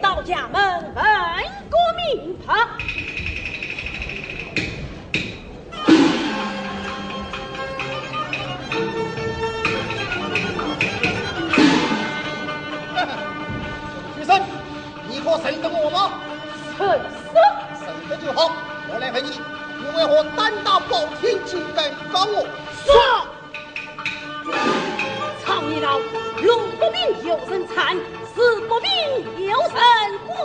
到家门问个名吧。学生，你可谁得过我吗？学得。胜的就好，我来问你，你为何胆大包天，竟敢找我？说。唱一道，龙不明，有人残死。国命有神官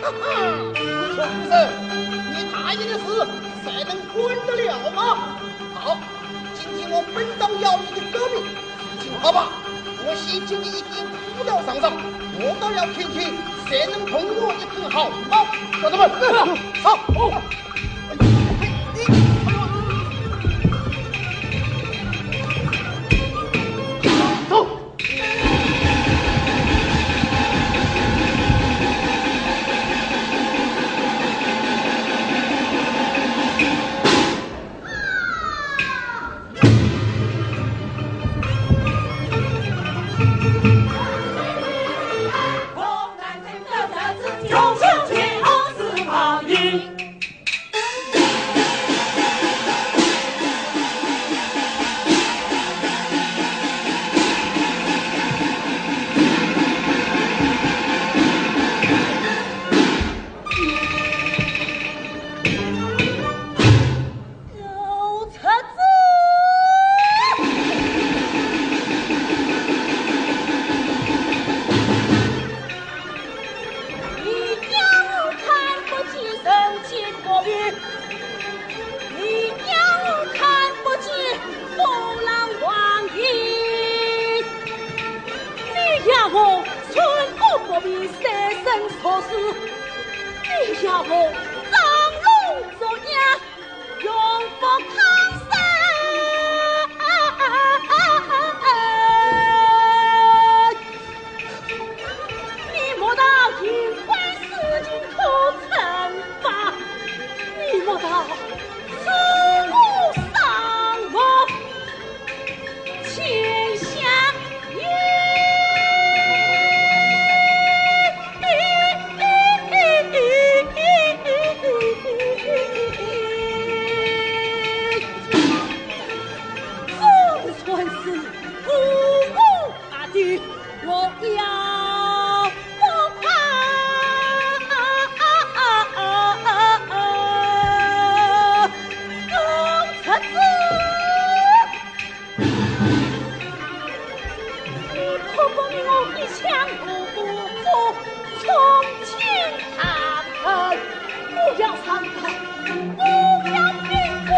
哈哈畜生你大爷的事谁能管得了吗？好今天我本当要你的革命听好吧。我先敬你一杯虎刀上上我倒要听听谁能碰我一根好。毛把他们。好了喝了死，你饶我。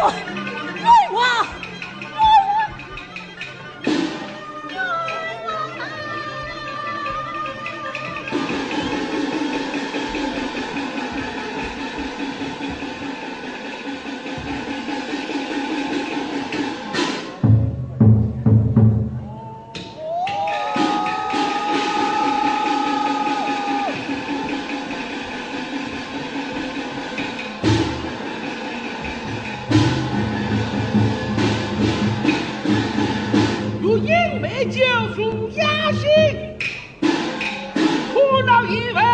Oh! you.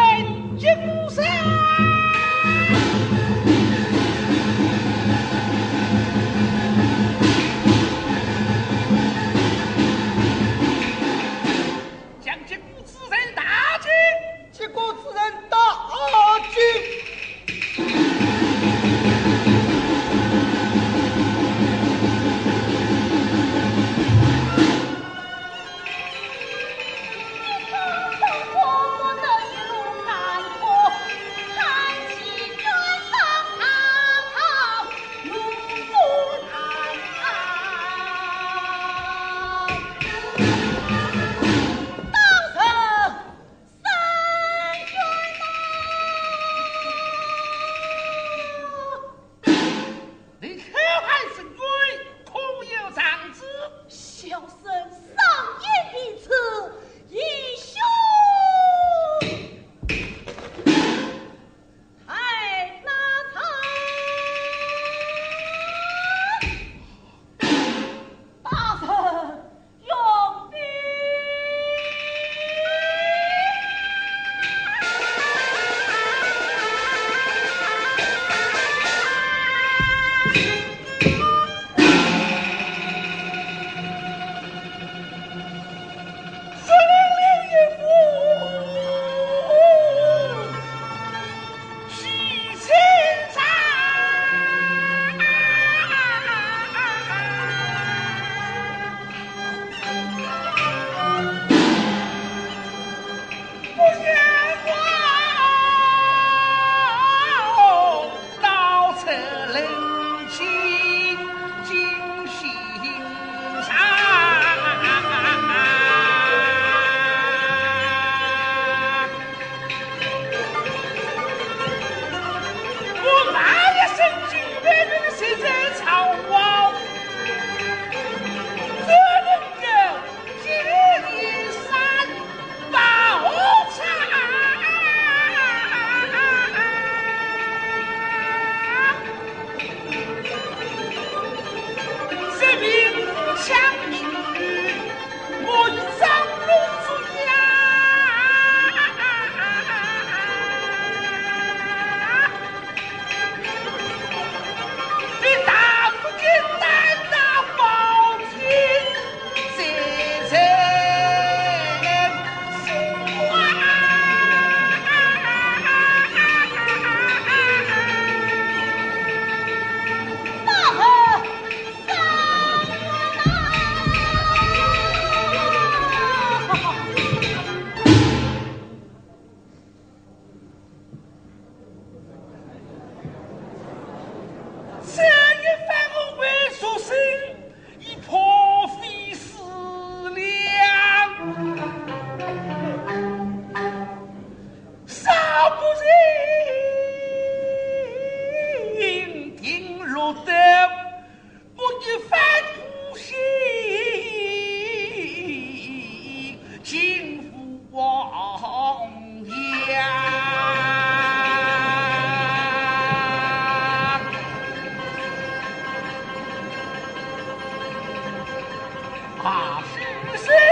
是不是？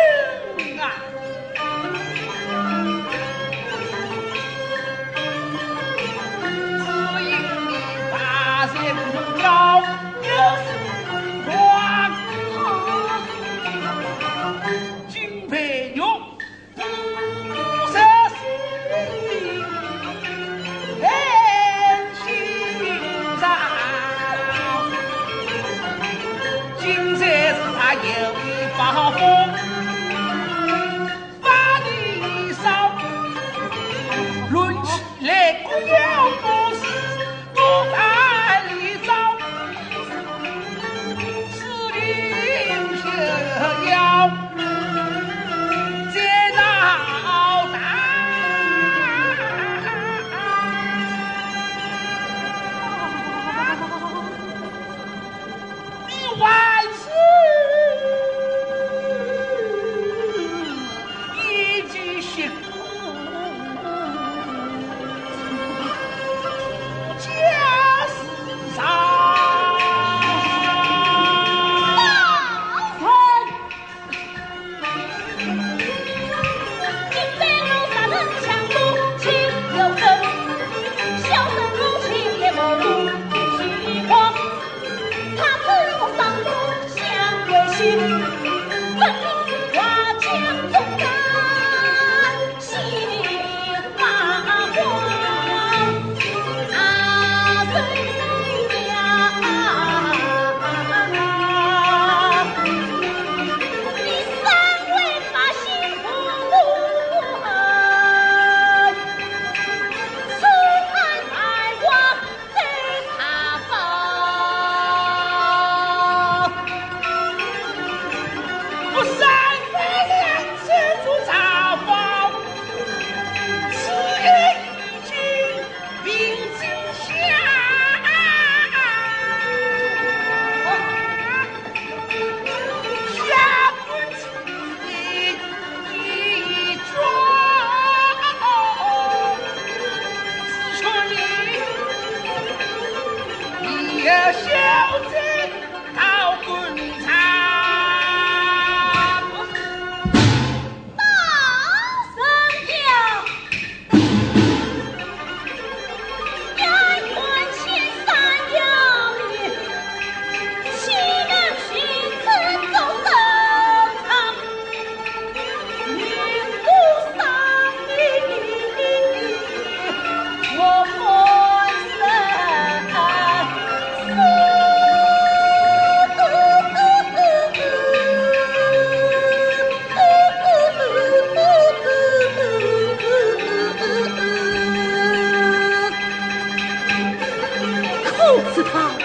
弄死他。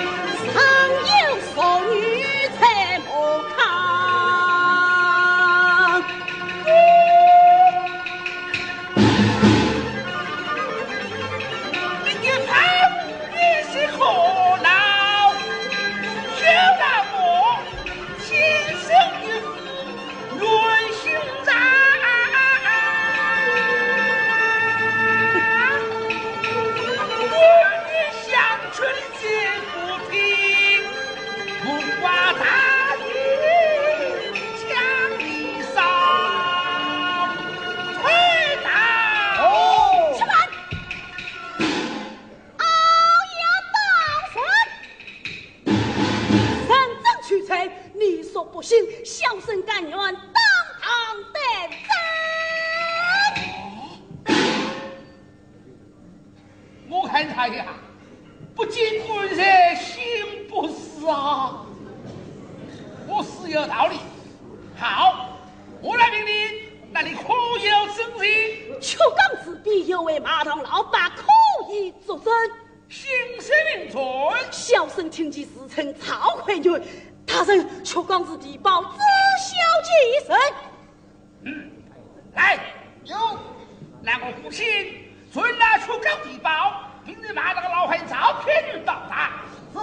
有位马童老板可以作证。姓氏名存。小生听其自称曹魁军，大人却光是地保知小姐一声。嗯，来，有，那个胡鑫准来出告地保，明日把那个老汉曹魁军到达。是。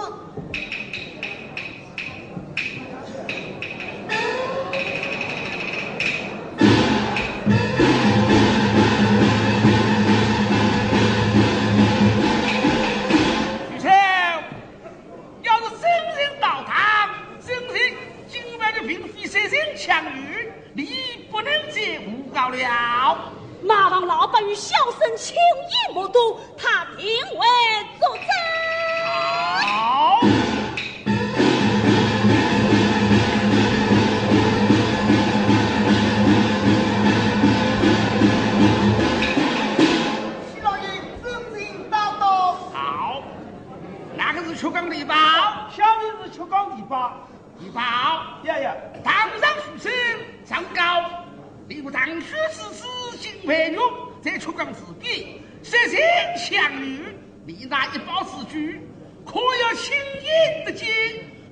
相遇，你不能接诬告了。马王老板与小生情谊不笃，他定会作证。好。徐老爷，真情到道。好，那个是秋岗地保？小人是秋岗地保。地保。呀呀。堂上书生上告，吏部尚书之子金培玉在出关自毙，设性相遇，你那一包之具，可要亲眼得见？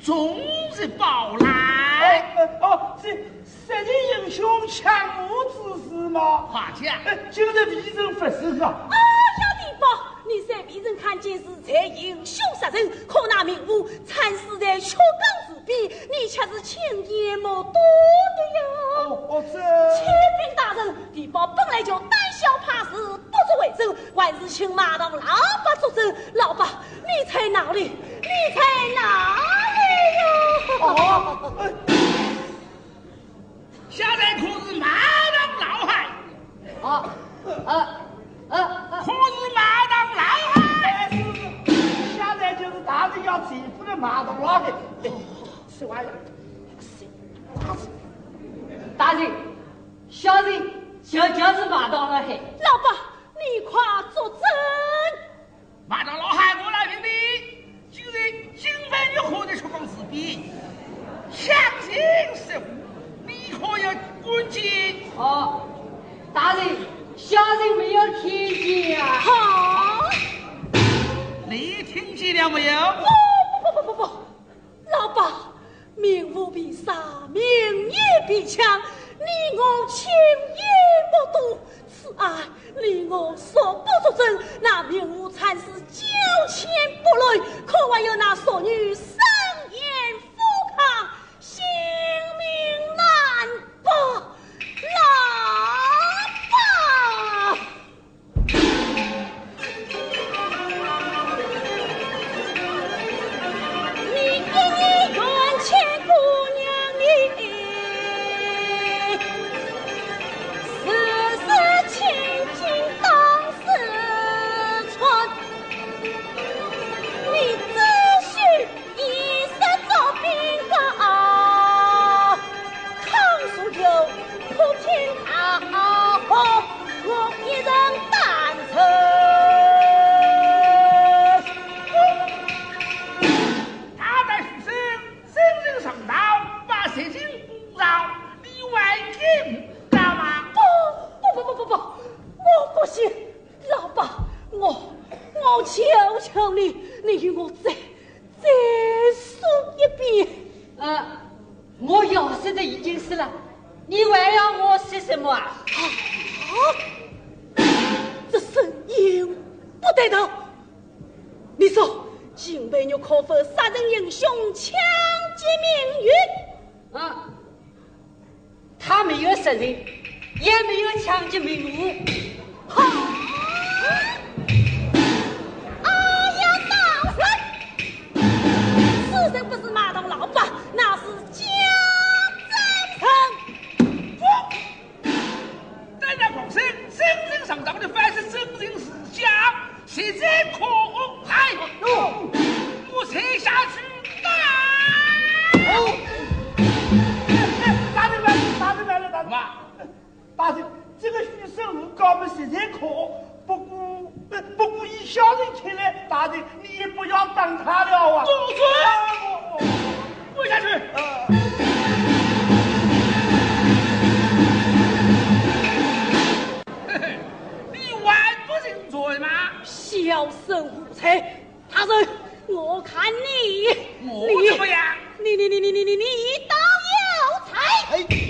终日报来。哦，是杀人英雄抢我之事吗？夸奖。就是为人发生啊。啊，小地保。你在别人看见是才英雄杀人，可那名物惨死在缺岗你却是亲眼目睹的哟。哦，这启禀大人，地保本来就胆小怕事，不足为证，还是请马当老伯作证。老伯，你在哪里？你在哪里人。小人没有听见啊！好，你听见了没有？不不不不不不，老爸，命无必杀，命也必强，你我情义不渡，此爱令我所不作证。那命无惨死，九千不累，可还有那索女生求你，你与我走。生虎才，大人，我看你，你怎么样？你你你你你你你都有才。